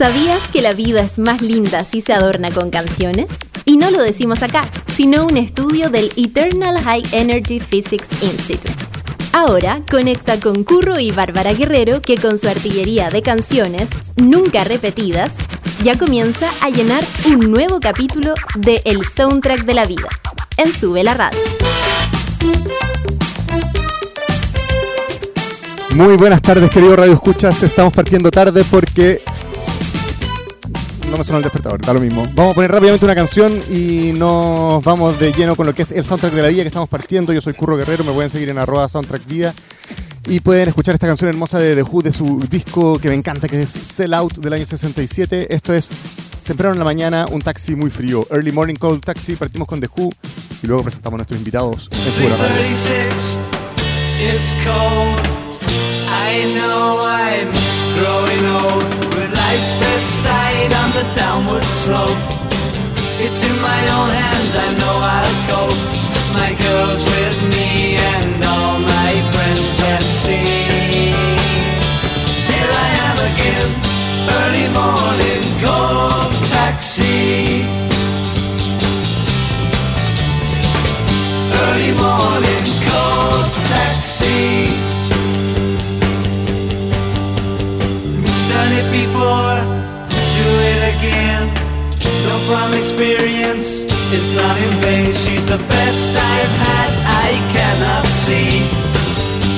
¿Sabías que la vida es más linda si se adorna con canciones? Y no lo decimos acá, sino un estudio del Eternal High Energy Physics Institute. Ahora conecta con Curro y Bárbara Guerrero que con su artillería de canciones, nunca repetidas, ya comienza a llenar un nuevo capítulo de El Soundtrack de la Vida, en Sube la Radio. Muy buenas tardes, querido Radio Escuchas. Estamos partiendo tarde porque no me suena el despertador, da lo mismo. Vamos a poner rápidamente una canción y nos vamos de lleno con lo que es el soundtrack de la vida que estamos partiendo. Yo soy Curro Guerrero, me pueden seguir en arroba soundtrack vida. Y pueden escuchar esta canción hermosa de The Who de su disco que me encanta, que es Sell Out del año 67. Esto es temprano en la mañana, un taxi muy frío. Early Morning Cold Taxi, partimos con The Who y luego presentamos a nuestros invitados en su It's cold. I know I'm growing old. With life's best side on the downward slope. It's in my own hands, I know I'll cope. My girl's with me and all my friends can see. Here I am again, early morning cold taxi. The best I've had, I cannot see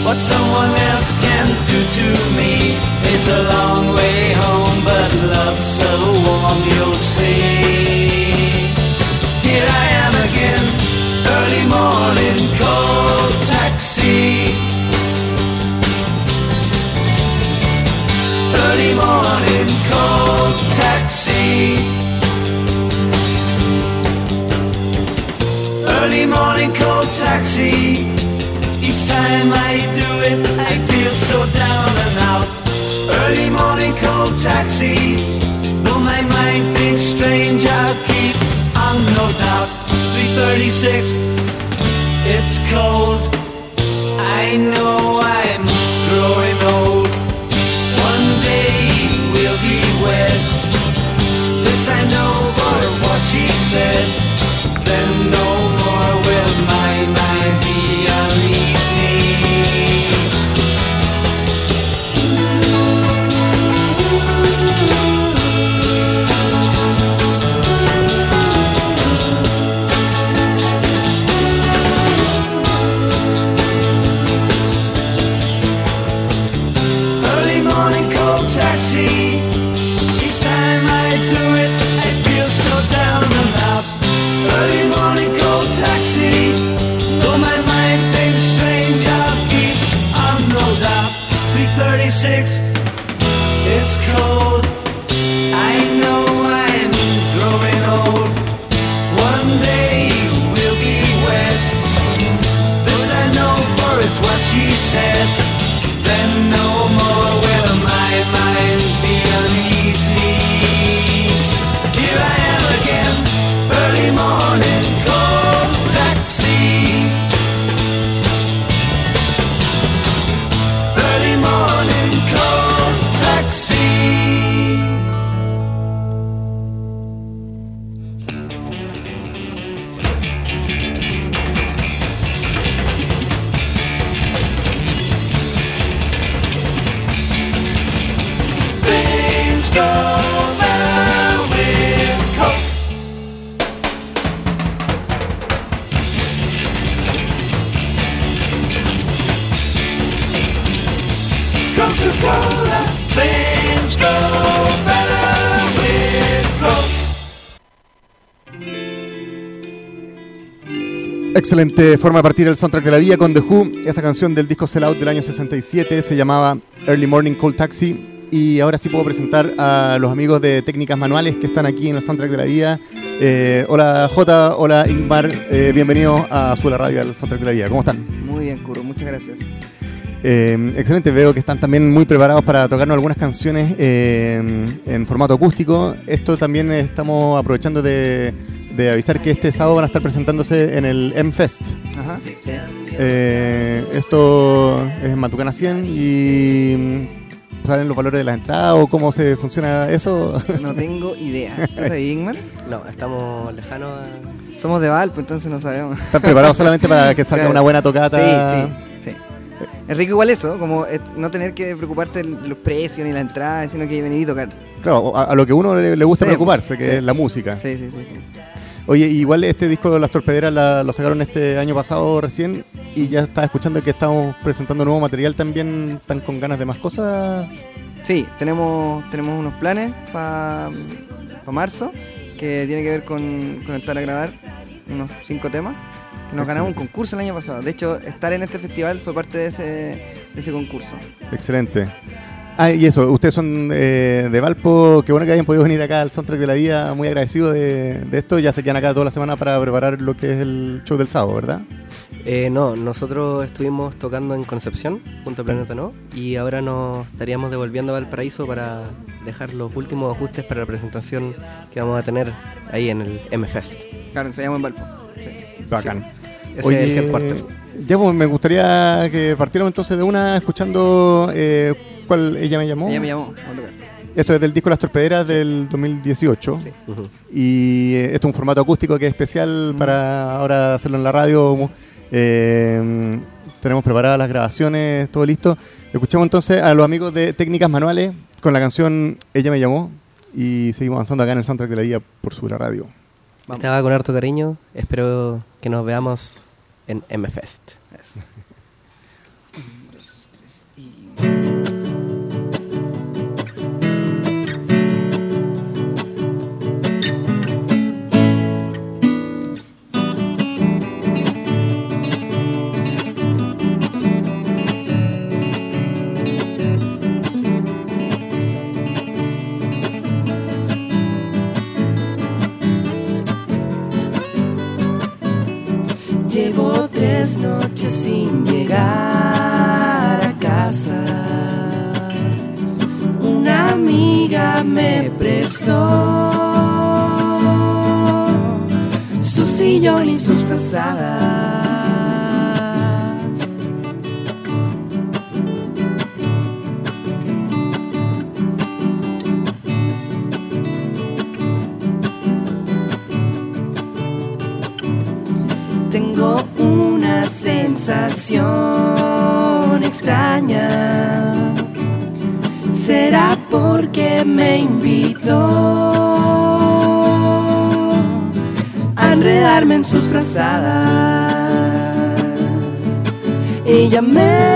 what someone else can do to me. It's a long way home, but love's so warm, you'll see. Here I am again, early morning cold taxi. Early morning taxi. Each time I do it, I feel so down and out. Early morning cold taxi. Though my mind thinks strange, I'll keep on no doubt. 336, it's cold. I know 336, it's cold. I know I'm growing old. One day we'll be wed. This I know for it's what she said. Excelente forma de partir el soundtrack de la vida con The Who. Esa canción del disco Sell Out del año 67 se llamaba Early Morning Cold Taxi. Y ahora sí puedo presentar a los amigos de Técnicas Manuales que están aquí en el soundtrack de la vida. Eh, hola J, hola Ingmar, eh, bienvenidos a Suela Radio, al soundtrack de la vida. ¿Cómo están? Muy bien, Kuro, muchas gracias. Eh, excelente, veo que están también muy preparados para tocarnos algunas canciones en formato acústico. Esto también estamos aprovechando de, de avisar que este sábado van a estar presentándose en el M-Fest. Ajá. Eh, esto es en Matucana 100 y mm, ¿saben los valores de las entradas o cómo se funciona eso? No tengo idea. ¿Estás ahí, Ingmar? No, estamos lejanos a... Somos de Valpo, entonces no sabemos. ¿Están preparados solamente para que salga Claro. una buena tocata? Sí, sí, sí. Es rico igual eso, como eh, no tener que preocuparte de los precios ni la entrada, sino que venir y tocar. Claro, a, a lo que uno le, le gusta Sí, preocuparse, que sí. es la música. Sí, sí, sí. sí. Oye, igual este disco Las Torpederas la- lo sacaron este año pasado recién y ya estaba escuchando que estamos presentando nuevo material también, están con ganas de más cosas. Sí, tenemos, tenemos unos planes para marzo que tiene que ver con, con entrar a grabar unos cinco temas. Nos ganamos un concurso el año pasado. De hecho, estar en este festival fue parte de ese, de ese concurso. Excelente. Ah, y eso, ustedes son eh, de Valpo, qué bueno que hayan podido venir acá al soundtrack de la vida, muy agradecido de, de esto, ya se quedan acá toda la semana para preparar lo que es el show del sábado, ¿verdad? Eh, no, nosotros estuvimos tocando en Concepción, junto a Planeta No, y ahora nos estaríamos devolviendo a Valparaíso para dejar los últimos ajustes para la presentación que vamos a tener ahí en el M-Fest. Claro, ensayamos en Valpo. Sí. Bacán. Ese es el headquarter. ya pues me gustaría que partiéramos entonces de una escuchando eh, cuál ella me llamó. Ella me llamó. Esto es del disco Las Torpederas del 2018. Sí. Ujú. Y eh, esto es un formato acústico que es especial para ahora hacerlo en la radio. Eh, tenemos preparadas las grabaciones, todo listo. Escuchamos entonces a los amigos de Técnicas Manuales con la canción Ella me llamó. Y seguimos avanzando acá en el soundtrack de la vida por su radio. Vamos. Estaba con harto cariño, espero que nos veamos en M-Fest. Eso. Y sus frazadas? Ella me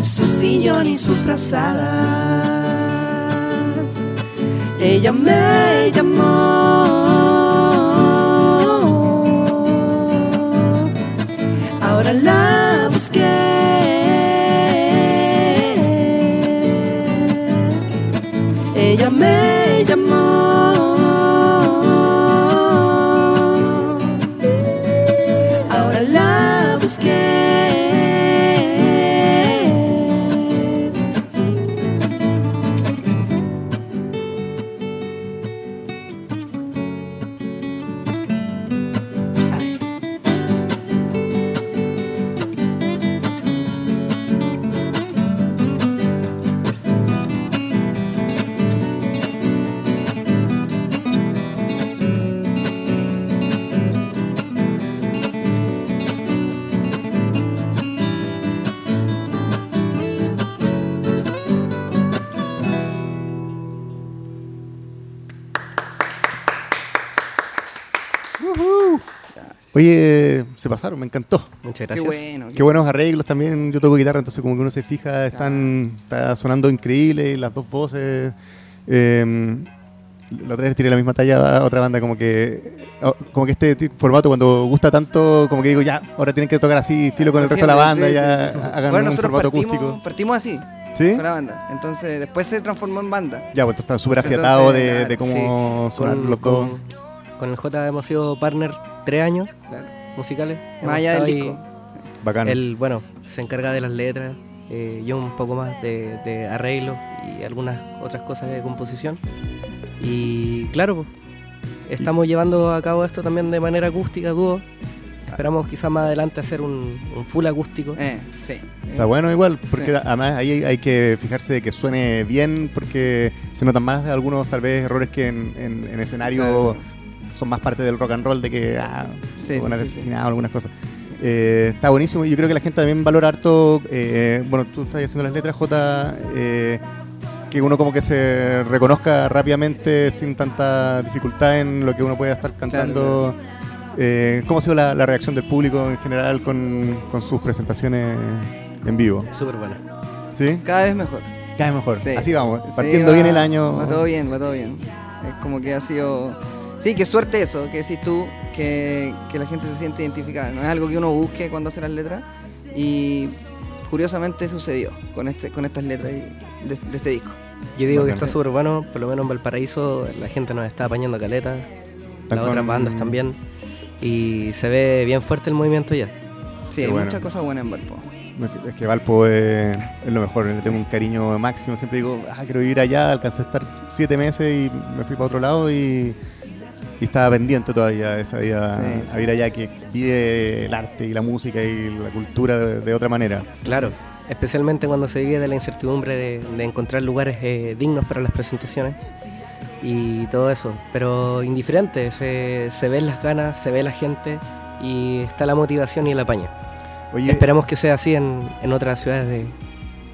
su sillón y sus frazadas. Ella me llamó. Ahora la busqué. Ella me se pasaron, me encantó. Muchas Qué gracias. bueno. Qué buenos arreglos también. Yo toco guitarra, entonces como que uno se fija, están está sonando increíble, las dos voces. Eh, la otra vez tiré la misma talla a otra banda, como que oh, como que este formato cuando gusta tanto, como que digo, ya, ahora tienen que tocar así, filo con el resto de la banda, Sí, ya sí, hagan Bueno, un formato partimos, acústico. partimos así, ¿Sí? con la banda. Entonces, después se transformó en banda. Ya, pues está súper afiatado de, de cómo Sí, sonar los dos. con- con el J hemos sido partner tres años Claro. Musicales. Más allá del disco. Bacán. Él, bueno, se encarga de las letras, eh, yo un poco más de, de arreglos y algunas otras cosas de composición. Y claro, pues, estamos llevando a cabo esto también de manera acústica, dúo. Esperamos quizás más adelante hacer un, un full acústico. Eh, sí. Está bueno igual, porque Sí. además ahí hay, hay que fijarse de que suene bien, porque se notan más algunos tal vez errores que en, en- en escenario Claro. Son más parte del rock and roll, de que ah, Sí, algunas sí, sí, sí. algunas cosas. Eh, está buenísimo yo creo que la gente también valora harto, eh, bueno, tú estás haciendo las letras, J, eh, que uno como que se reconozca rápidamente sin tanta dificultad en lo que uno puede estar cantando. Eh, ¿Cómo ha sido la, la reacción del público en general con, con sus presentaciones en vivo? Súper bueno. ¿Sí? Cada vez mejor. Cada vez mejor. Sí. Así vamos, Sí, partiendo va- bien el año. Va todo bien, va todo bien. Es como que ha sido. Sí, qué suerte eso, que decís tú, que, que la gente se siente identificada. No es algo que uno busque cuando hace las letras. Y curiosamente sucedió con, este, con estas letras de, de este disco. Yo digo que está súper bueno, por lo menos en Valparaíso la gente nos está apañando caleta, Están las otras bandas también. Y se ve bien fuerte el movimiento ya. Sí, Qué hay bueno. muchas cosas buenas en Valpo. Es que Valpo es, es lo mejor, le tengo un cariño máximo. Siempre digo, ah, quiero vivir allá. Alcancé a estar siete meses y me fui para otro lado y, y estaba pendiente todavía esa vida Sí, a vivir allá que vive el arte y la música y la cultura de, de otra manera. Claro, especialmente cuando se vive de la incertidumbre de, de encontrar lugares eh, dignos para las presentaciones y todo eso. Pero indiferente, se, se ven las ganas, se ve la gente y está la motivación y el apaño. Oye, Esperamos que sea así en, en otras ciudades de, de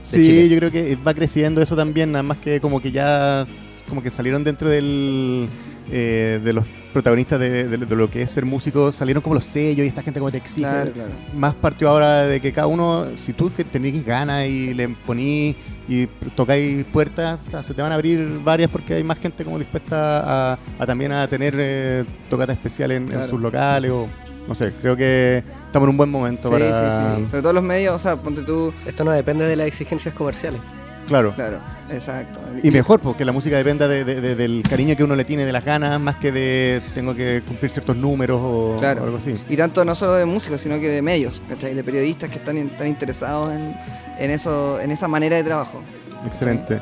Sí, Chile. yo creo que va creciendo eso también, nada más que como que ya como que salieron dentro del eh, de los protagonistas de, de- de lo que es ser músico, salieron como los sellos y esta gente como te exige. Claro, claro. Más partió ahora de que cada uno, si tú tenés ganas y le ponís y tocáis puertas, ta, se te van a abrir varias porque hay más gente como dispuesta a, a también a tener eh, tocata especial en, sus locales o no sé, creo que estamos en un buen momento Sí, para... sí, sí. Sobre todo los medios, o sea, ponte tú. Esto no depende de las exigencias comerciales. Claro. Claro, exacto. Y mejor, porque la música dependa de- de- de- del cariño que uno le tiene, de las ganas, más que de tengo que cumplir ciertos números o, Claro. o algo así. Y tanto no solo de músicos, sino que de medios, ¿cachai? De periodistas que están, están interesados en, en, eso, en esa manera de trabajo. Excelente.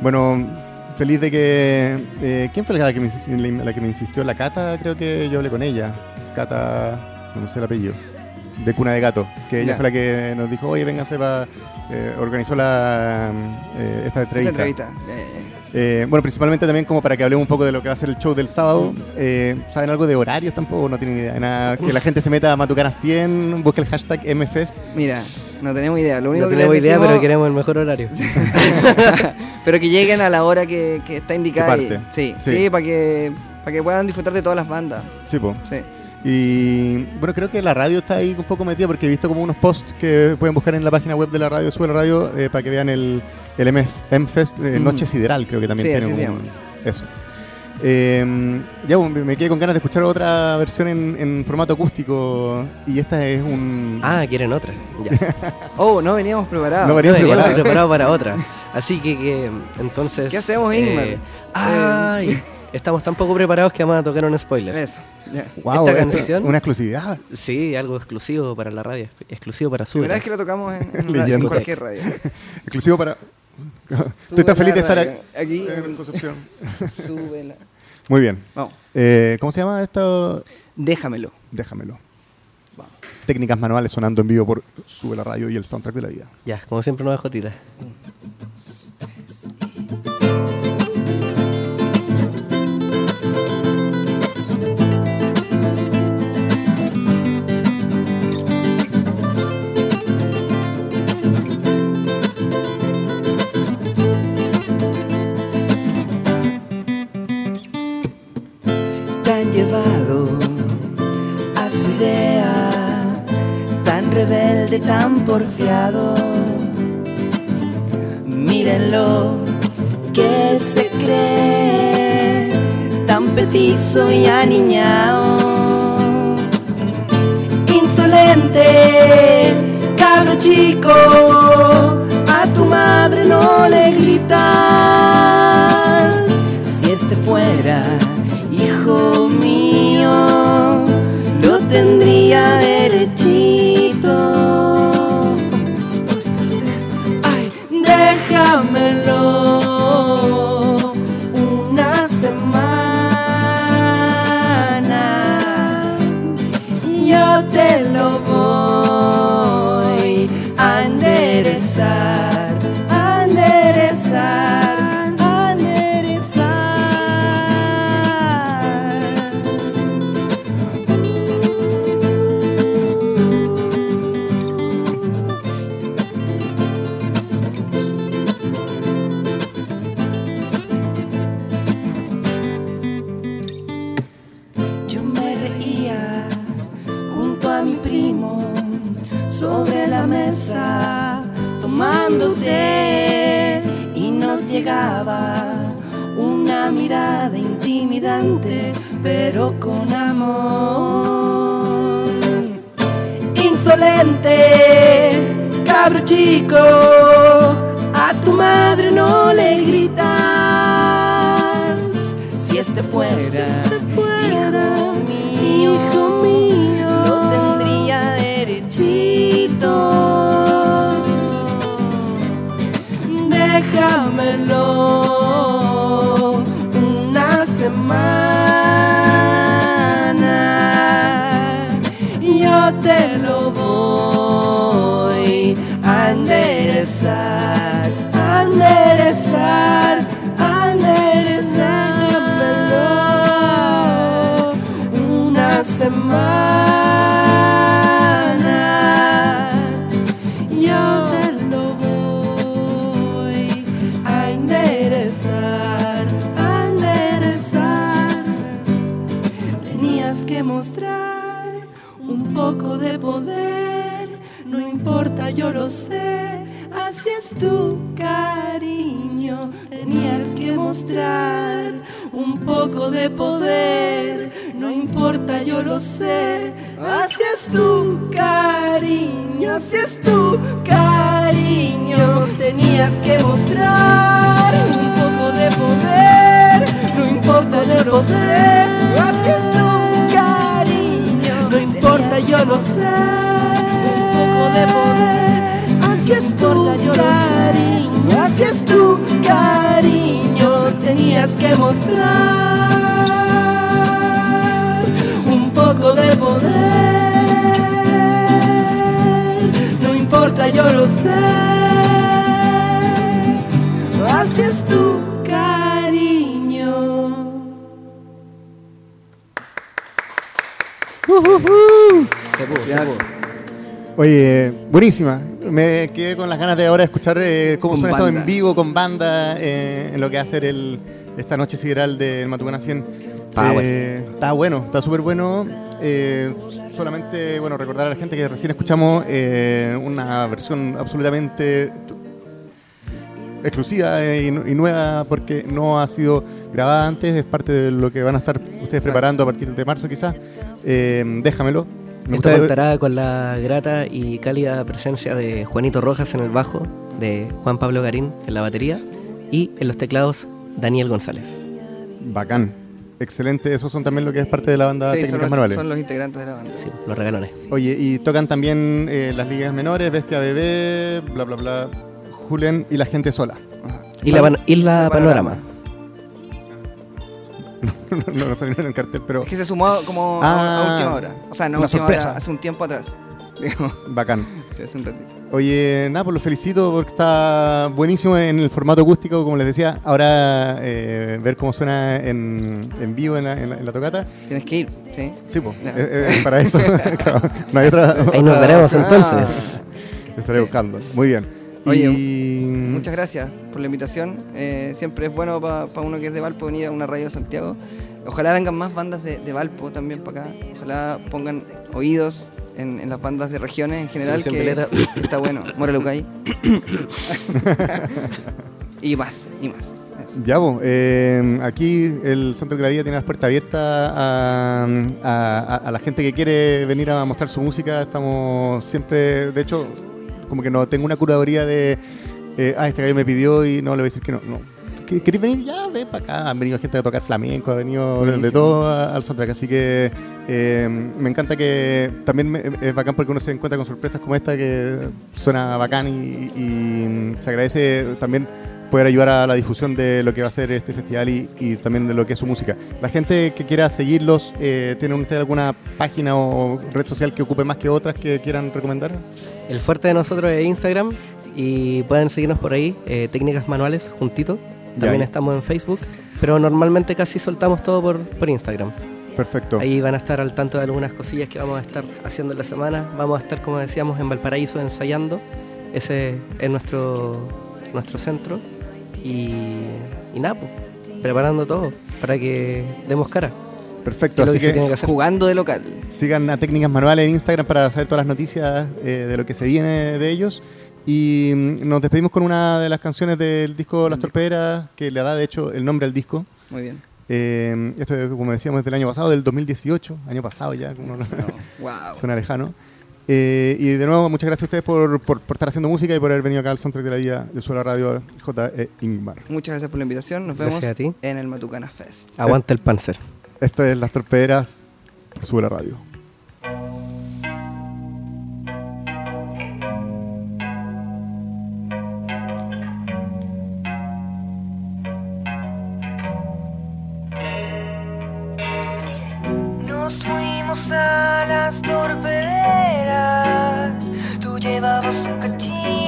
Bueno, feliz de que... eh, ¿Quién fue la que, me, insistió- la que me insistió? La Cata, creo que yo hablé con ella. Cata, no sé el apellido. De Cuna de Gato. Que ella fue la que nos dijo, oye, vénganse para... organizó la, eh, esta Esta entrevista. entrevista. eh, Eh, bueno, principalmente también como para que hablemos un poco de lo que va a ser el show del sábado. Eh, ¿Saben algo de horarios tampoco? No tienen idea. Nada, que la gente se meta a Matucana 100, busque el hashtag MFest. mira, no tenemos idea. Lo único No que tenemos idea, decimos- pero queremos el mejor horario. pero que lleguen a la hora que, que está indicada. Sí. sí, para que, para que puedan disfrutar de todas las bandas. Sí, po. Sí. Y bueno, creo que la radio está ahí un poco metida porque he visto como unos posts que pueden buscar en la página web de la radio, sube la radio, eh, para que vean el, el MF, MFest eh, Mm. Noche Sideral, creo que también Sí, tiene se un- Eso. Eh, ya, bueno, me quedé con ganas de escuchar otra versión en, en formato acústico y esta es un... Ah, quieren otra. Ya. Oh, no veníamos preparados. No veníamos Veníamos preparados. preparados para otra. Así que, que, entonces. ¿Qué hacemos, Ingmar? eh, ay, estamos tan poco preparados que vamos a tocar un spoiler. Eso. Wow, esta canción- una exclusividad. Sí, algo exclusivo para la radio, exclusivo para su. Primera vez que lo tocamos en, en la- en Leyendo. cualquier radio. Exclusivo para... Estoy tan feliz de la estar radio. aquí, Aquí, en Concepción. Súbela. Muy bien. Vamos, Eh, ¿Cómo se llama esto? déjamelo. Déjamelo. Vamos. Técnicas manuales sonando en vivo por Sube la Radio y el soundtrack de la vida. Ya, como siempre, nueva jotita. te porfiado. Mírenlo, que se cree tan petizo y aniñao. Insolente, cabro chico, a tu madre no le gritas. Si este fuera hijo mío, lo tendría derechito. Mi primo sobre la mesa tomando té y nos llegaba una mirada intimidante pero con amor. Insolente, cabro chico, a tu madre no le gritas. Si este fuera, hijo mío, hijo mío, Déjamelo yo lo sé, así es tu cariño. Tenías que mostrar un poco de poder, no importa, yo lo sé, así es tu cariño, así es tu cariño. Tenías que mostrar un poco de poder, no importa, yo lo sé, así es tu cariño. No importa, yo lo sé, un poco de poder, tu cariño, es tu cariño. Tenías que mostrar un poco de poder, no importa, yo lo sé, es tu cariño. Pudo, se pudo. Oye, buenísima. Me quedé con las ganas de ahora escuchar eh, cómo suena esto en vivo, con banda, eh, en lo que va a ser el, esta noche sideral del Matucana 100. Está Eh, Está bueno, está súper bueno. Eh, solamente, bueno, recordar a la gente que recién escuchamos eh, una versión absolutamente exclusiva y, y nueva porque no ha sido grabada antes, es parte de lo que van a estar ustedes preparando a partir de marzo quizás. Déjamelo. Me Esto gusta- contará con la grata y cálida presencia de Juanito Rojas en el bajo, de Juan Pablo Garín en la batería y en los teclados Daniel González. Bacán. Excelente. Esos son también lo que es parte de la banda Sí, son Técnicas los, Manuales. son los integrantes de la banda. Sí, los regalones. Oye, y tocan también eh, las ligas menores, Bestia Bebé, bla, bla, bla, Julen y la gente sola. Ajá. Y la, Isla Isla Panorama. no, no salieron en el cartel, pero Es que se sumó como a- Ah, a, última hora. O sea, no a última sorpresa. hora, hace un tiempo atrás. Bacán. sí, hace un ratito. Oye, nada, pues lo felicito porque está buenísimo en el formato acústico, como les decía. Ahora eh, ver cómo suena en, en vivo en la, en la- en la tocata. Tienes que ir, ¿sí? Sí, pues, eh, eh, para eso. claro, no hay otra. Ahí nos veremos Ah. entonces. Estaré buscando. Muy bien. Oye, y... Muchas gracias por la invitación. Eh, siempre es bueno para uno que es de Valpo venir a una radio de Santiago. Ojalá vengan más bandas de, de Valpo también para acá. Ojalá pongan oídos en, en las bandas de regiones en general, que, está bueno. Morelucay. y más, y más. Eso. Ya, pues, eh, aquí el Soundtrack de tiene las puertas abiertas a, a- a- a la gente que quiere venir a mostrar su música. Estamos siempre, de hecho, como que no tengo una curaduría de, eh, ah, este gallo me pidió y no le voy a decir que no. no. ¿Qué- ¿Queréis venir? Ya, ven para acá. Han venido gente a tocar flamenco, ha venido de, todo al soundtrack. Así que eh, me encanta que también me- es bacán porque uno se encuentra con sorpresas como esta que suena bacán y, y se agradece también poder ayudar a la difusión de lo que va a ser este festival y, y también de lo que es su música. La gente que quiera seguirlos, eh, ¿tienen ustedes alguna página o red social que ocupe más que otras que quieran recomendar? El fuerte de nosotros es Instagram y pueden seguirnos por ahí, eh, técnicas manuales juntito. También Ya. estamos en Facebook, pero normalmente casi soltamos todo por, por Instagram. Perfecto. Ahí van a estar al tanto de algunas cosillas que vamos a estar haciendo en la semana. Vamos a estar, como decíamos, en Valparaíso ensayando. Ese es nuestro, nuestro centro. Y, y nada, pues, preparando todo para que demos cara. Perfecto. Así que. Jugando de local. sigan a Técnicas Manuales en Instagram para saber todas las noticias eh, de lo que se viene de ellos. Y mm, nos despedimos con una de las canciones del disco Las Torpederas, que le da de hecho el nombre al disco. Muy bien. Eh, esto, es, como decíamos, del año pasado, del 2018, año pasado ya, como no- Wow. suena lejano. Eh, y de nuevo, muchas gracias a ustedes por, por- por estar haciendo música y por haber venido acá al Soundtrack de la Vida de Suela Radio J. E. Ingmar. Muchas gracias por la invitación. Nos vemos a ti. en el Matucana Fest. Aguanta el panzer. Esto es Las Torpederas por Suela Radio. Nos fuimos a las torpederas. Tú llevabas un cachito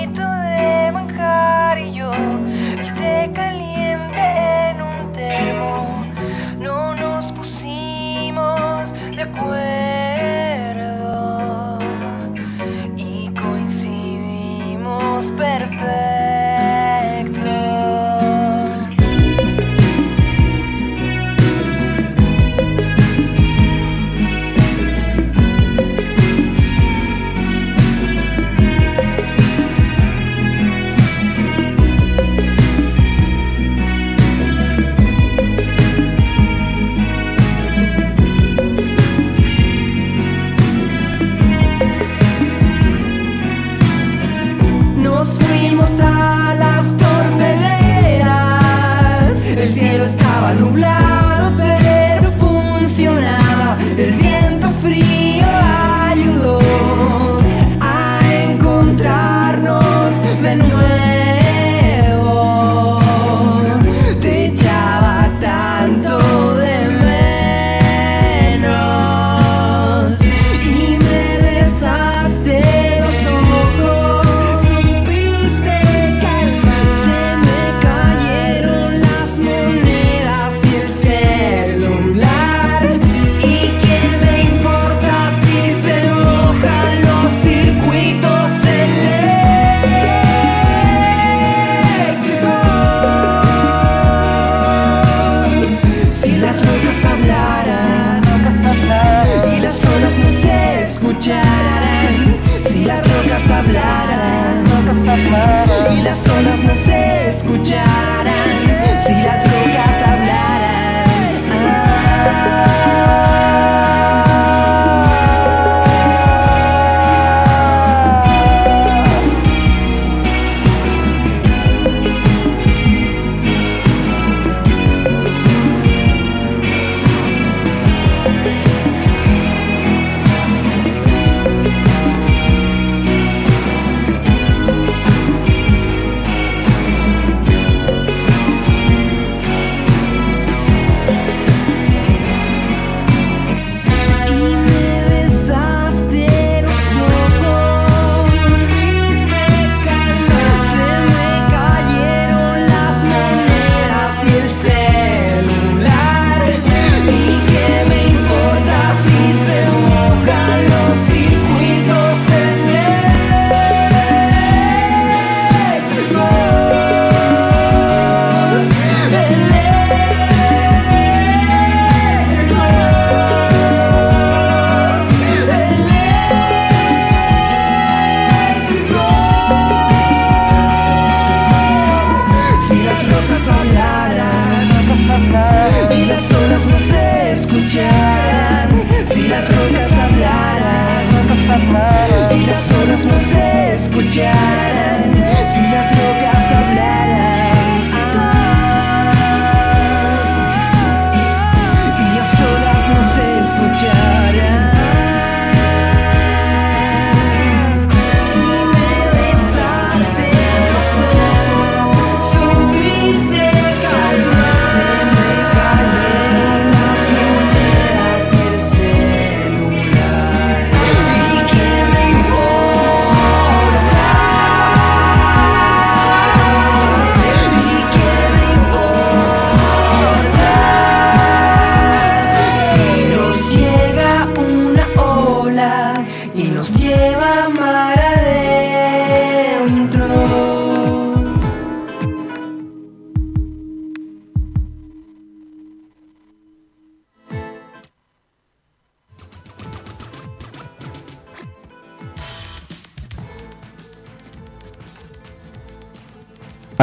si las rocas hablaran.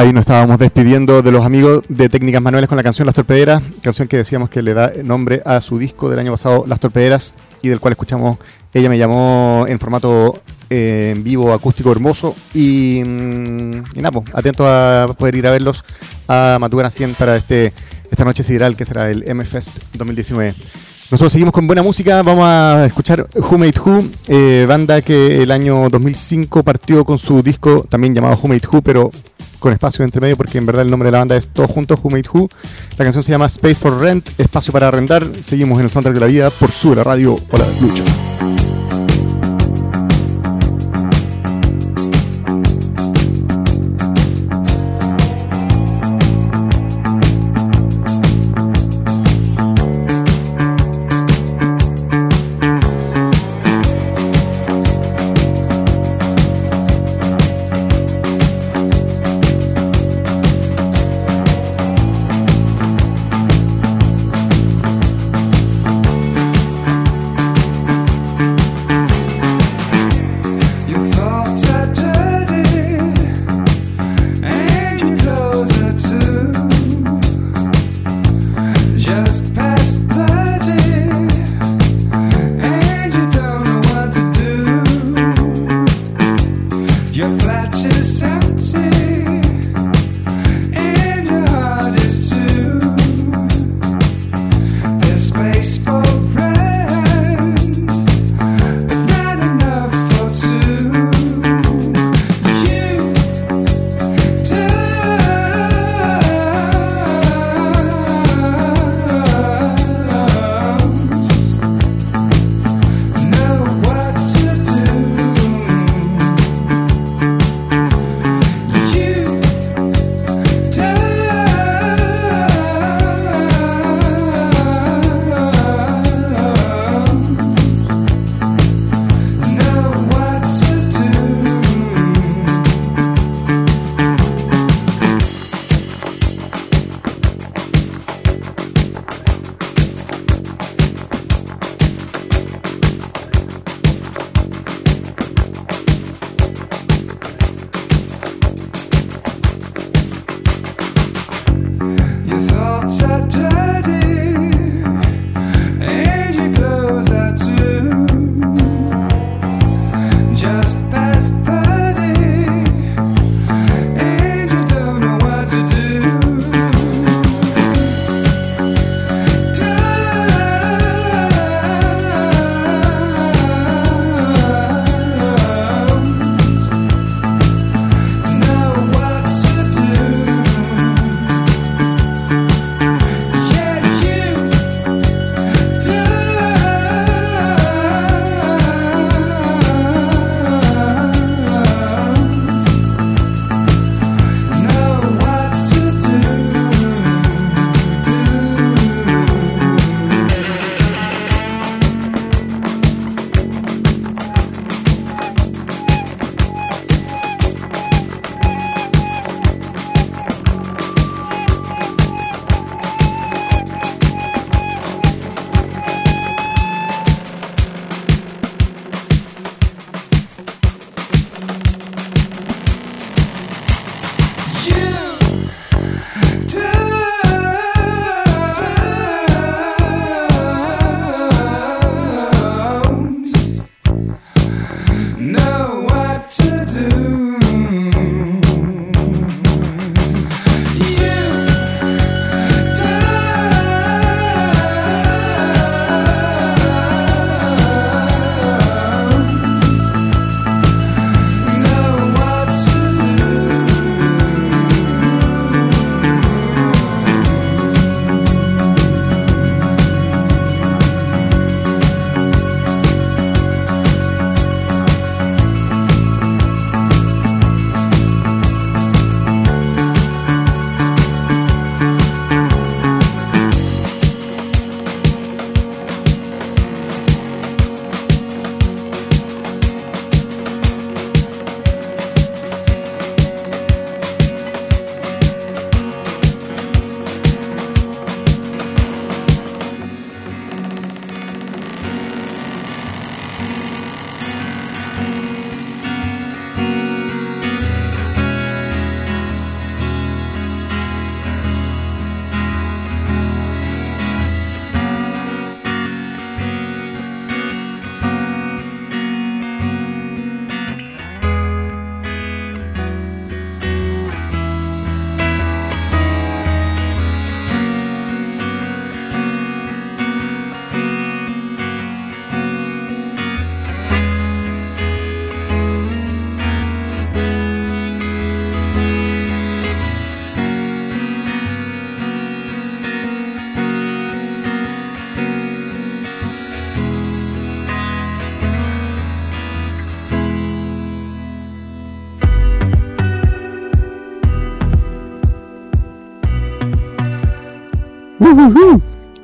Ahí nos estábamos despidiendo de los amigos de Técnicas Manuales con la canción Las Torpederas, canción que decíamos que le da nombre a su disco del año pasado, Las Torpederas, y del cual escuchamos Ella me llamó en formato eh, en vivo, acústico hermoso. Y, mm, y nada, pues, atentos a poder ir a verlos a Matucana 100 para este, esta noche sideral que será el M-Fest 2019. Nosotros seguimos con buena música, vamos a escuchar Who Made Who, eh, banda que el año 2005 partió con su disco también llamado Who Made Who, pero con espacio entre medio porque en verdad el nombre de la banda es Todos Juntos, Who Made Who. La canción se llama Space for Rent, espacio para arrendar. Seguimos en el soundtrack de la vida por su la radio. Hola, Lucho.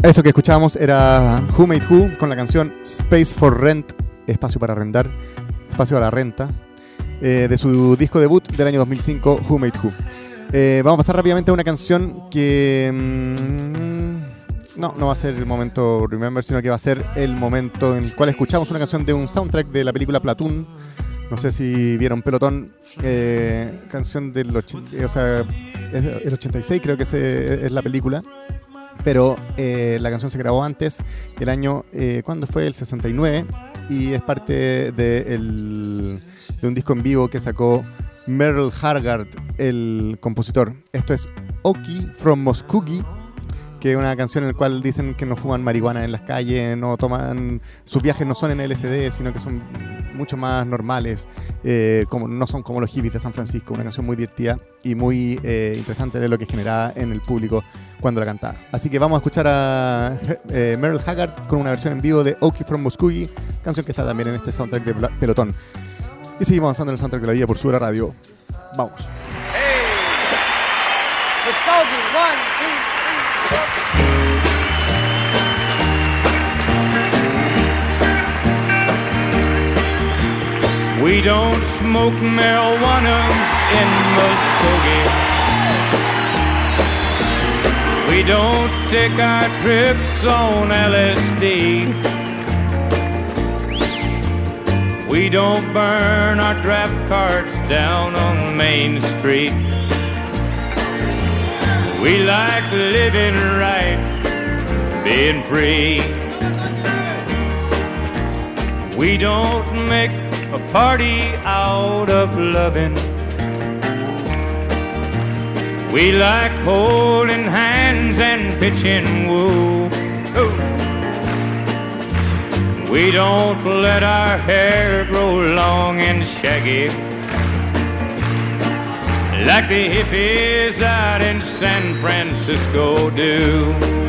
Eso que escuchábamos era Who Made Who con la canción Space for Rent, espacio para arrendar, espacio a la renta, eh, de su disco debut del año 2005, Who Made Who. Eh, vamos a pasar rápidamente a una canción que... mm, no, no va a ser el momento Remember, sino que va a ser el momento en el cual escuchamos una canción de un soundtrack de la película Platoon. No sé si vieron Pelotón, eh, canción del 80, o sea, es el 86 creo que es la película pero eh, la canción se grabó antes, el año, eh, ¿cuándo fue? El 69, y es parte de, el- de un disco en vivo que sacó Merle Hargard, el compositor. Esto es Oki from Muskogee, que es una canción en la cual dicen que no fuman marihuana en las calles, no toman, sus viajes no son en LSD, sino que son mucho más normales, eh, como, no son como los hippies de San Francisco, una canción muy divertida y muy eh, interesante de lo que generaba en el público cuando la cantaba. Así que vamos a escuchar a eh, Merle Haggard con una versión en vivo de Oki from Muskogee, canción que está también en este soundtrack de Pelotón. Y seguimos avanzando en el soundtrack de la vida por Sura Radio. Vamos. We don't smoke marijuana in Muskogee. We don't take our trips on LSD. We don't burn our draft cards down on Main Street. We like living right, being free. We don't make a party out of loving. We like holding hands and pitching woo. We don't let our hair grow long and shaggy. Like the hippies out in San Francisco do.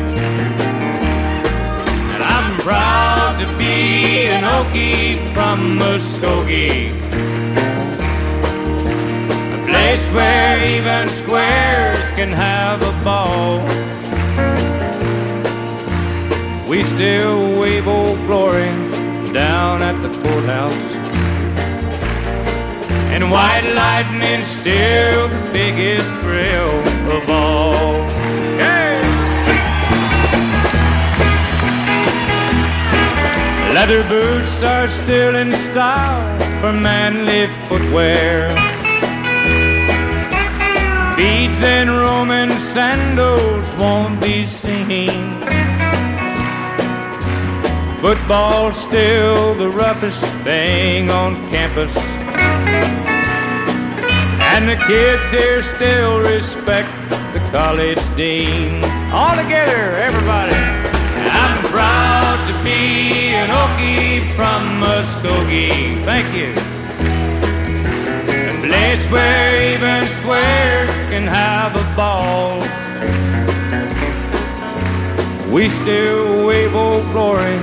Proud to be an Okie from Muskogee. A place where even squares can have a ball. We still wave old glory down at the courthouse. And white lightning's still the biggest thrill of all. Leather boots are still in style for manly footwear. Beads and Roman sandals won't be seen. Football's still the roughest thing on campus. And the kids here still respect the college dean. All together, everybody. To be an Okie from Muskogee. Thank you. A place where even squares can have a ball. We still wave old glory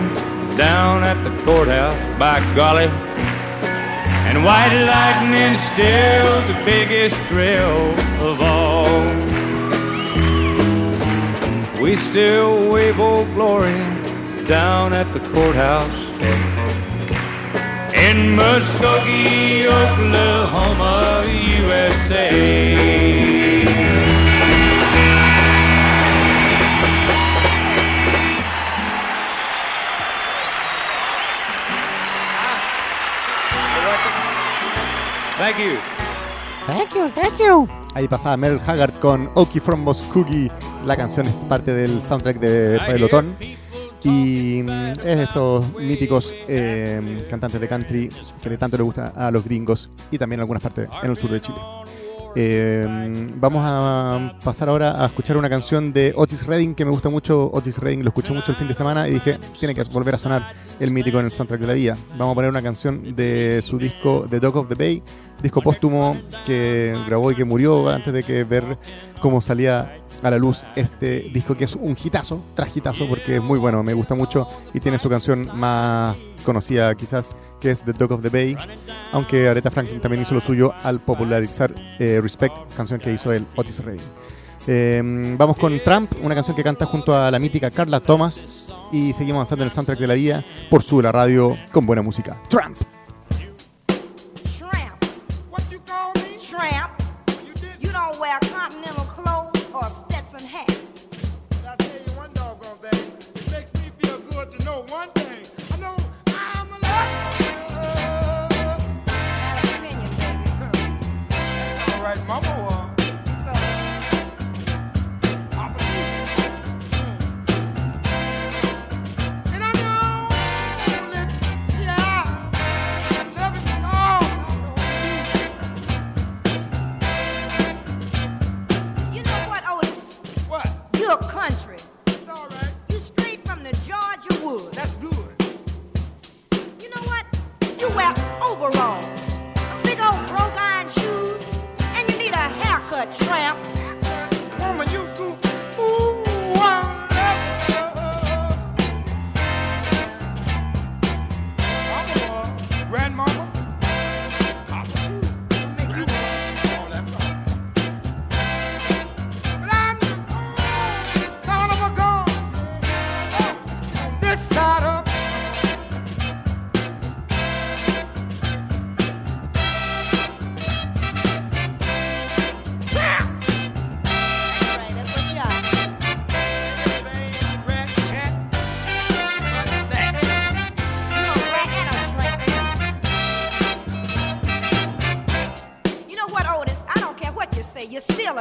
down at the courthouse, by golly. And white lightning's still the biggest thrill of all. We still wave old glory down at the courthouse in Muskogee, Oklahoma, USA. Thank you. Thank you, thank you. Ahí pasaba Merle Haggard con Okie from Muskogee. La canción es parte del soundtrack de Pelotón. Y mm, es de estos míticos eh, cantantes de country que le tanto le gusta a los gringos y también en algunas partes en el sur de Chile. Eh, vamos a pasar ahora a escuchar una canción de Otis Redding que me gusta mucho. Otis Redding lo escuché mucho el fin de semana y dije, tiene que volver a sonar el mítico en el soundtrack de la vida. Vamos a poner una canción de su disco The Dog of the Bay, disco póstumo que grabó y que murió antes de que ver cómo salía a la luz este disco que es un hitazo, tras hitazo, porque es muy bueno, me gusta mucho y tiene su canción más conocida quizás, que es The Dog of the Bay, aunque Aretha Franklin también hizo lo suyo al popularizar eh, Respect, canción que hizo el Otis Redding. Em, vamos con Trump, una canción que canta junto a la mítica Carla Thomas y seguimos avanzando en el soundtrack de la vida por su la radio con buena música. Trump. mamón. tramp.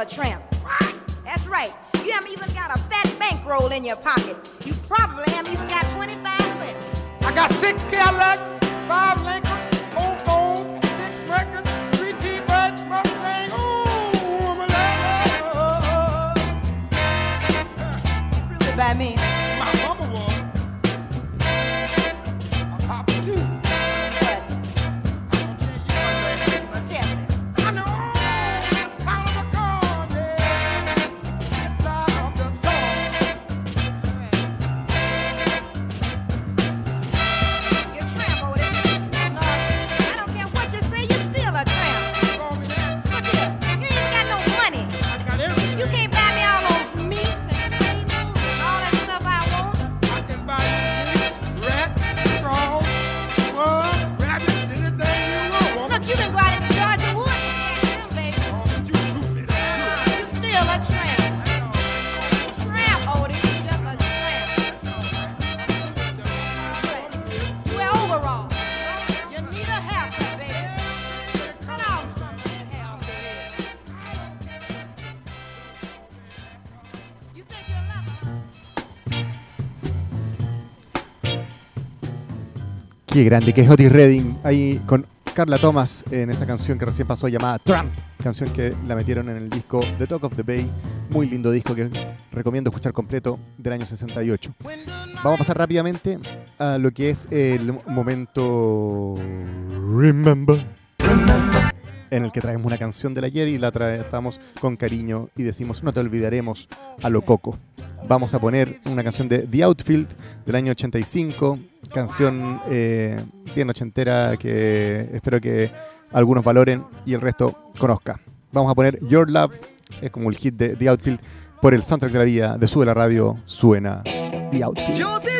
tramp. What? That's right. You haven't even got a fat bankroll in your pocket. You probably haven't even got 25 cents. I got six Cadillacs, five Qué grande que es Otis Redding ahí con Carla Thomas en esa canción que recién pasó llamada Trump, canción que la metieron en el disco The Talk of the Bay, muy lindo disco que recomiendo escuchar completo del año 68. Vamos a pasar rápidamente a lo que es el momento Remember. Remember en el que traemos una canción del ayer y la tratamos con cariño y decimos, no te olvidaremos a lo coco. Vamos a poner una canción de The Outfield del año 85, canción eh, bien ochentera que espero que algunos valoren y el resto conozca. Vamos a poner Your Love, es como el hit de The Outfield, por el soundtrack de la vida de Sube la Radio, suena The Outfield.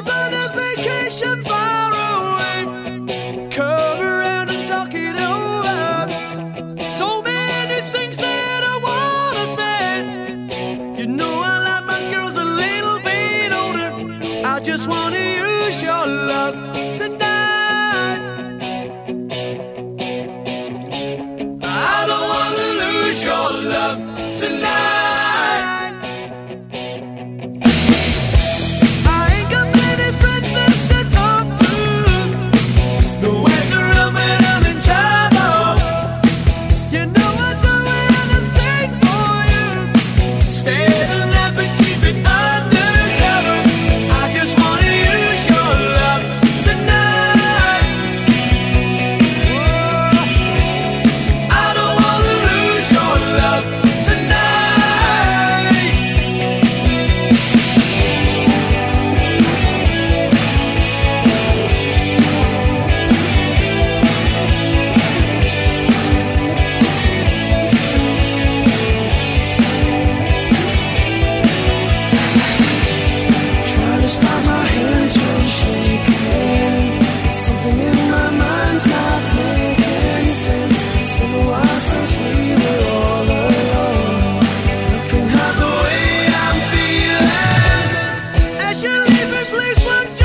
please, won't you?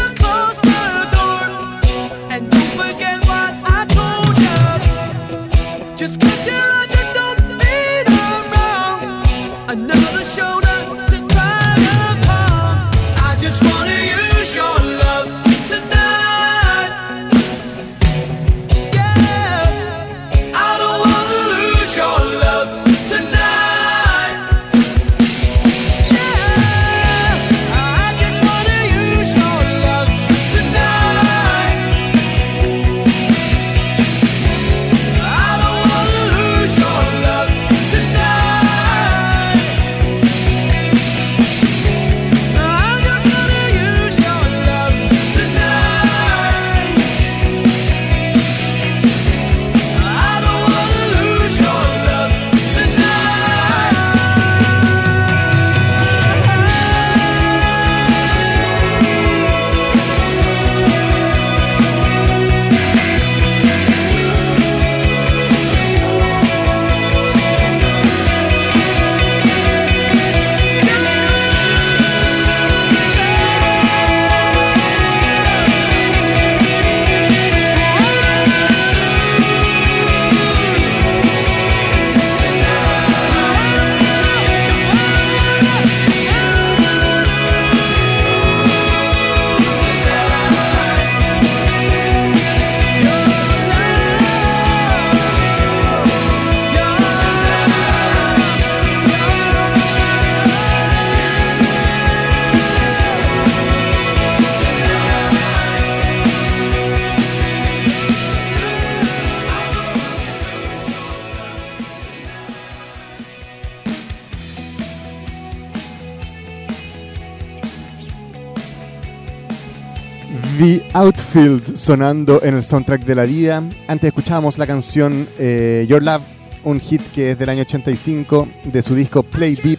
The Outfield sonando en el soundtrack de la vida. Antes escuchábamos la canción eh, Your Love, un hit que es del año 85 de su disco Play Deep,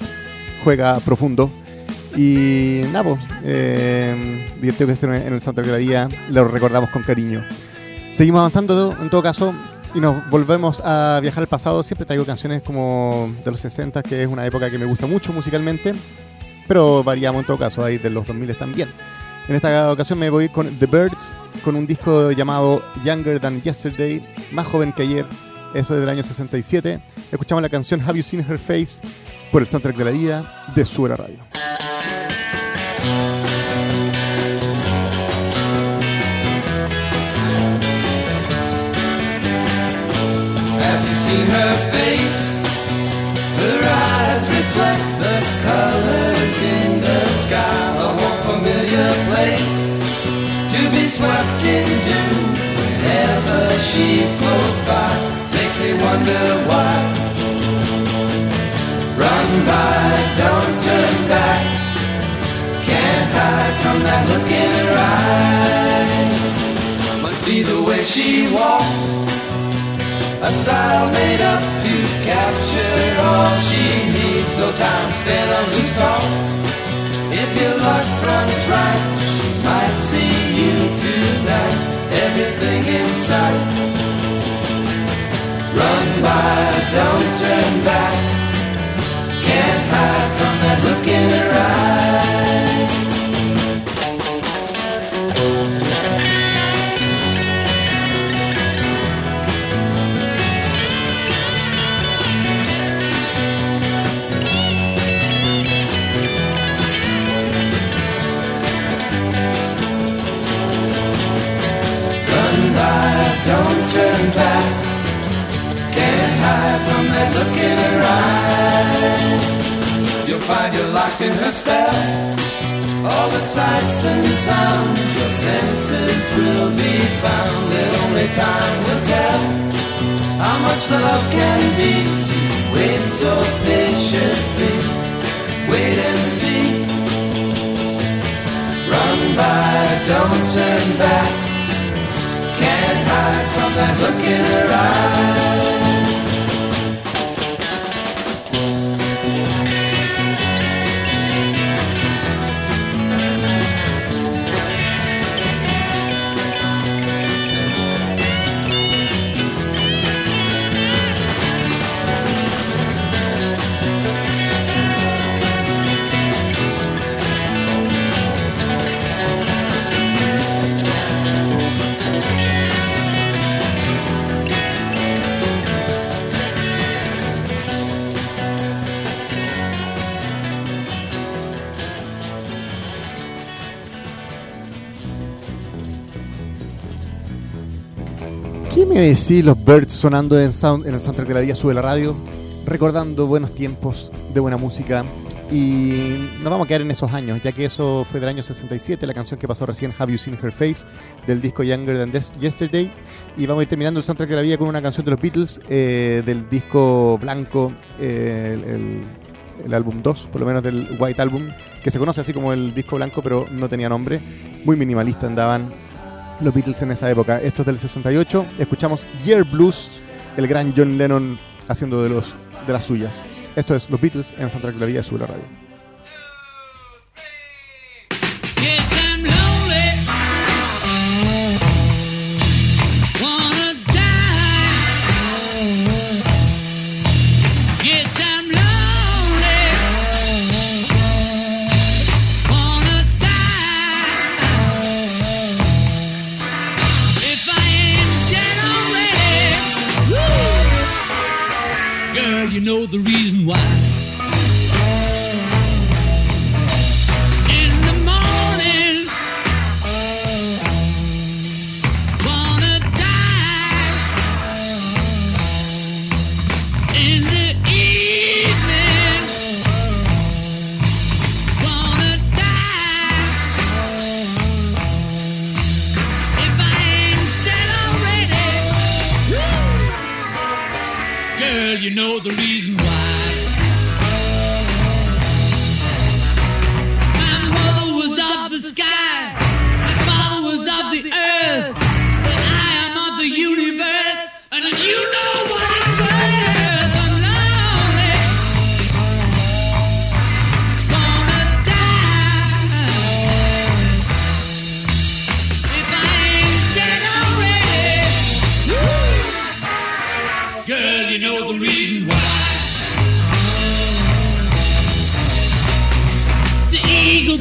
juega profundo. Y nada, pues, eh, divertido que esté en el soundtrack de la vida, lo recordamos con cariño. Seguimos avanzando en todo caso y nos volvemos a viajar al pasado. Siempre traigo canciones como de los 60, que es una época que me gusta mucho musicalmente, pero variamos en todo caso, hay de los 2000 también. En esta ocasión me voy con The Birds, con un disco llamado Younger Than Yesterday, más joven que ayer, eso es del año 67. Escuchamos la canción Have You Seen Her Face por el soundtrack de la vida de Suera Radio. Have you seen her face? Her eyes reflect swept in June. Whenever she's close by, makes me wonder why. Run by, don't turn back. Can't hide from that look in her eye. Must be the way she walks. A style made up to capture all she needs. No time spent on loose talk. If your luck runs right, might see you tonight. Everything in sight. Run by, don't turn back. Can't hide from that look ¿Qué me decís los Birds sonando en, sound, en el soundtrack de la vida sube la radio? Recordando buenos tiempos de buena música. Y nos vamos a quedar en esos años, ya que eso fue del año 67, la canción que pasó recién, Have You Seen Her Face, del disco Younger Than Des- Yesterday. Y vamos a ir terminando el soundtrack de la vida con una canción de los Beatles, eh, del disco blanco, eh, el, el- el álbum 2, por lo menos del White Album, que se conoce así como el disco blanco, pero no tenía nombre. Muy minimalista andaban los Beatles en esa época. Esto es del 68. Escuchamos Year Blues, el gran John Lennon haciendo de, los, de las suyas. Esto es los Beatles en Santa Claría Sur la radio. Know the reason why.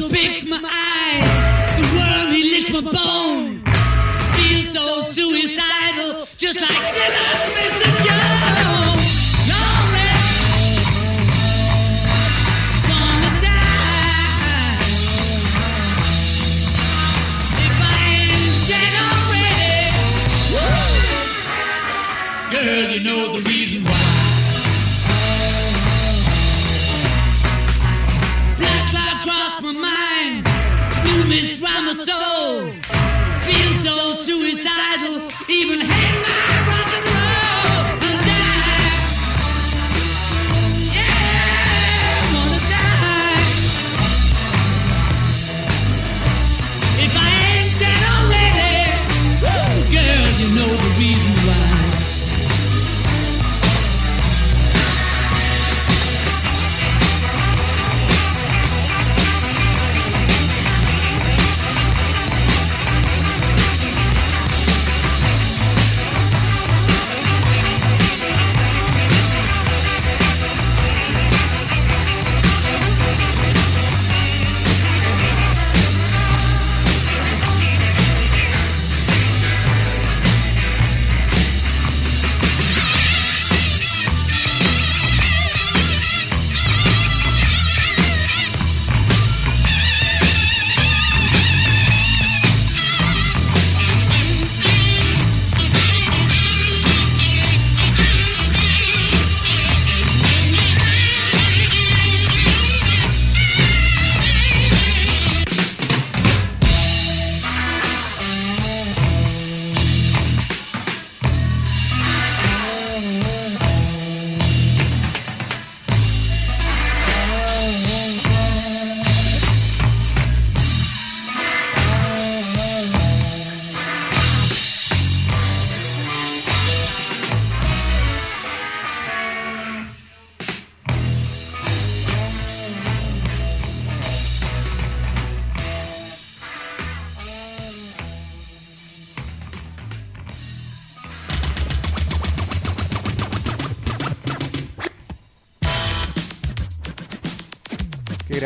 picks my eyes. The worm, he licks my bones.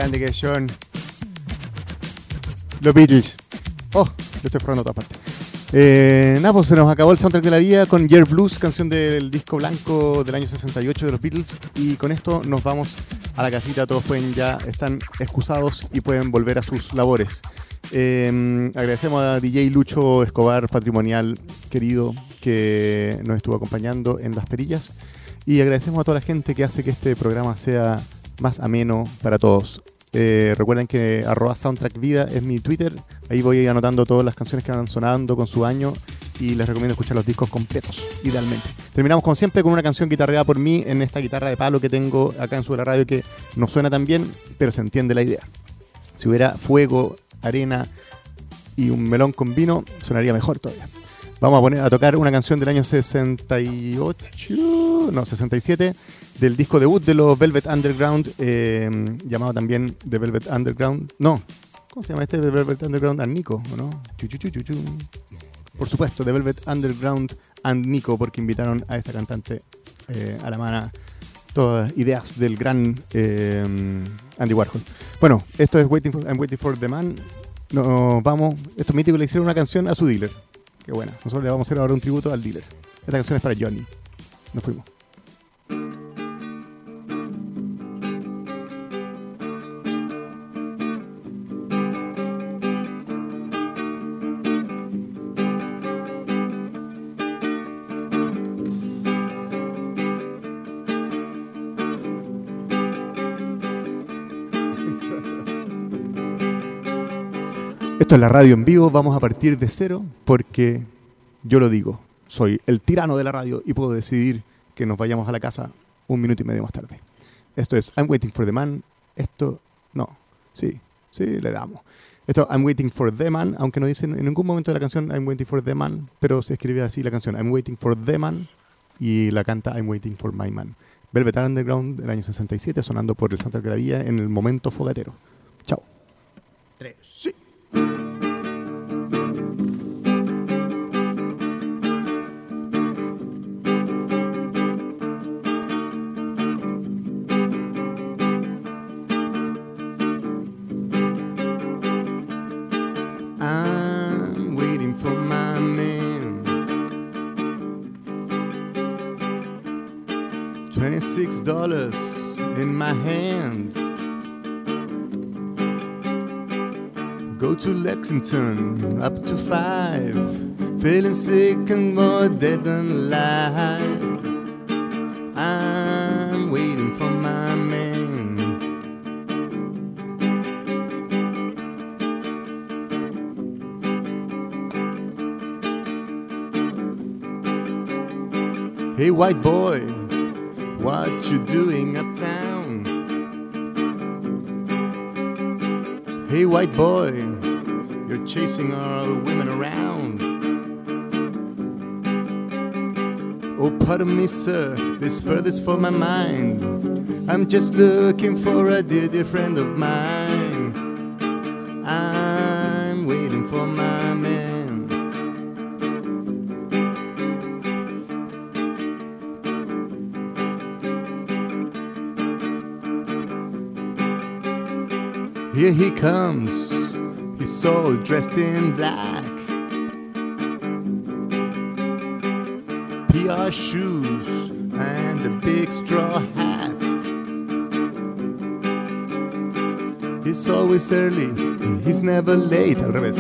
Grande que es John. Los Beatles. Oh, lo estoy probando a todas partes. Eh, nada, pues se nos acabó el soundtrack de la vida con Year Blues, canción del disco blanco del año 68 de los Beatles. Y con esto nos vamos a la casita. Todos pueden ya están excusados y pueden volver a sus labores. Eh, agradecemos a DJ Lucho Escobar, patrimonial querido, que nos estuvo acompañando en las perillas. Y agradecemos a toda la gente que hace que este programa sea más ameno para todos. Eh, recuerden que arroba soundtrack vida es mi Twitter. Ahí voy anotando todas las canciones que van sonando con su año y les recomiendo escuchar los discos completos, idealmente. Terminamos como siempre con una canción guitarreada por mí en esta guitarra de palo que tengo acá en su radio que no suena tan bien, pero se entiende la idea. Si hubiera fuego, arena y un melón con vino, sonaría mejor todavía. Vamos a poner a tocar una canción del año 68, no, 67, del disco debut de los Velvet Underground, eh, llamado también The Velvet Underground. No, ¿cómo se llama este? The Velvet Underground and Nico, ¿o no? Por supuesto, The Velvet Underground and Nico, porque invitaron a esa cantante eh, a la mano todas ideas del gran eh, Andy Warhol. Bueno, esto es Waiting for, I'm Waiting for the Man. Nos vamos. Estos míticos le hicieron una canción a su dealer. Qué buena. Nosotros le vamos a hacer ahora un tributo al dealer. Esta canción es para Johnny. Nos fuimos. La radio en vivo, vamos a partir de cero porque yo lo digo, soy el tirano de la radio y puedo decidir que nos vayamos a la casa un minuto y medio más tarde. Esto es I'm Waiting for the Man. Esto, no, sí, sí, le damos. Esto I'm Waiting for the Man, aunque no dicen en ningún momento de la canción I'm Waiting for the Man, pero se escribe así la canción I'm Waiting for the Man y la canta I'm Waiting for my man. Velvet Underground del año 67 sonando por el soundtrack de la vía en el momento fogatero. Chao. Tres. Twenty-six dollars in my hand. Go to Lexington, up to five. Feeling sick and more dead than alive. I'm waiting for my man. Hey, white boy, what you doing uptown? Hey, white boy, you're chasing all the women around. Oh, pardon me, sir, this furthest for my mind. I'm just looking for a dear, dear friend of mine. Here he comes, he's all dressed in black. PR shoes and a big straw hat. He's always early, he's never late. Al revés.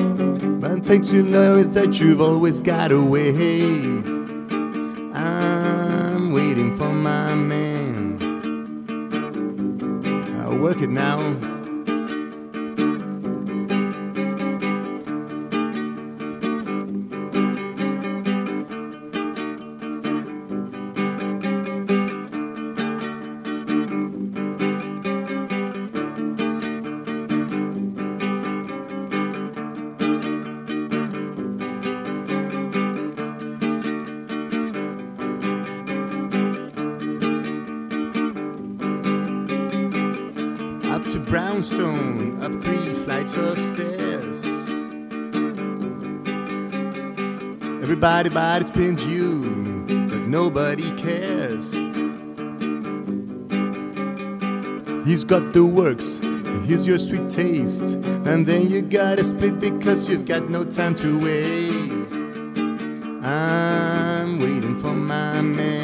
One thing you know is that you've always got a way. I'm waiting for my man. I'll work it now. Body spins you, but nobody cares. He's got the works, here's your sweet taste. And then you gotta split because you've got no time to waste. I'm waiting for my man.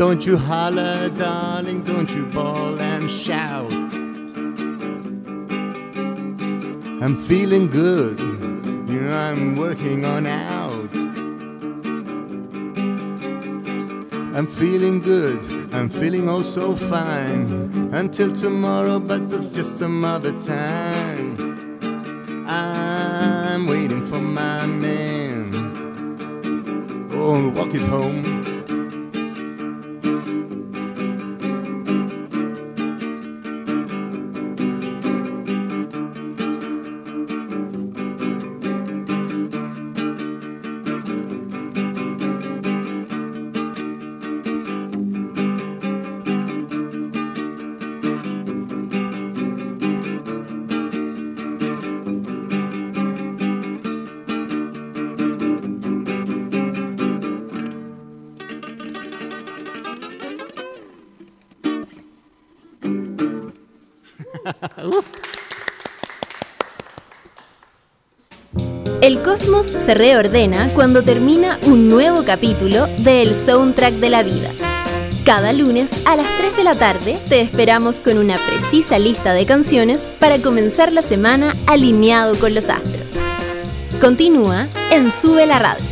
Don't you holler, darling, don't you bawl and shout. I'm feeling good, you know, I'm working on out. I'm feeling good, I'm feeling oh so fine. Until tomorrow, but that's just some other time. I'm waiting for my man. Oh, walk it home. Cosmos se reordena cuando termina un nuevo capítulo de El Soundtrack de la Vida. Cada lunes a las 3 de la tarde te esperamos con una precisa lista de canciones para comenzar la semana alineado con los astros. Continúa en Sube la Radio.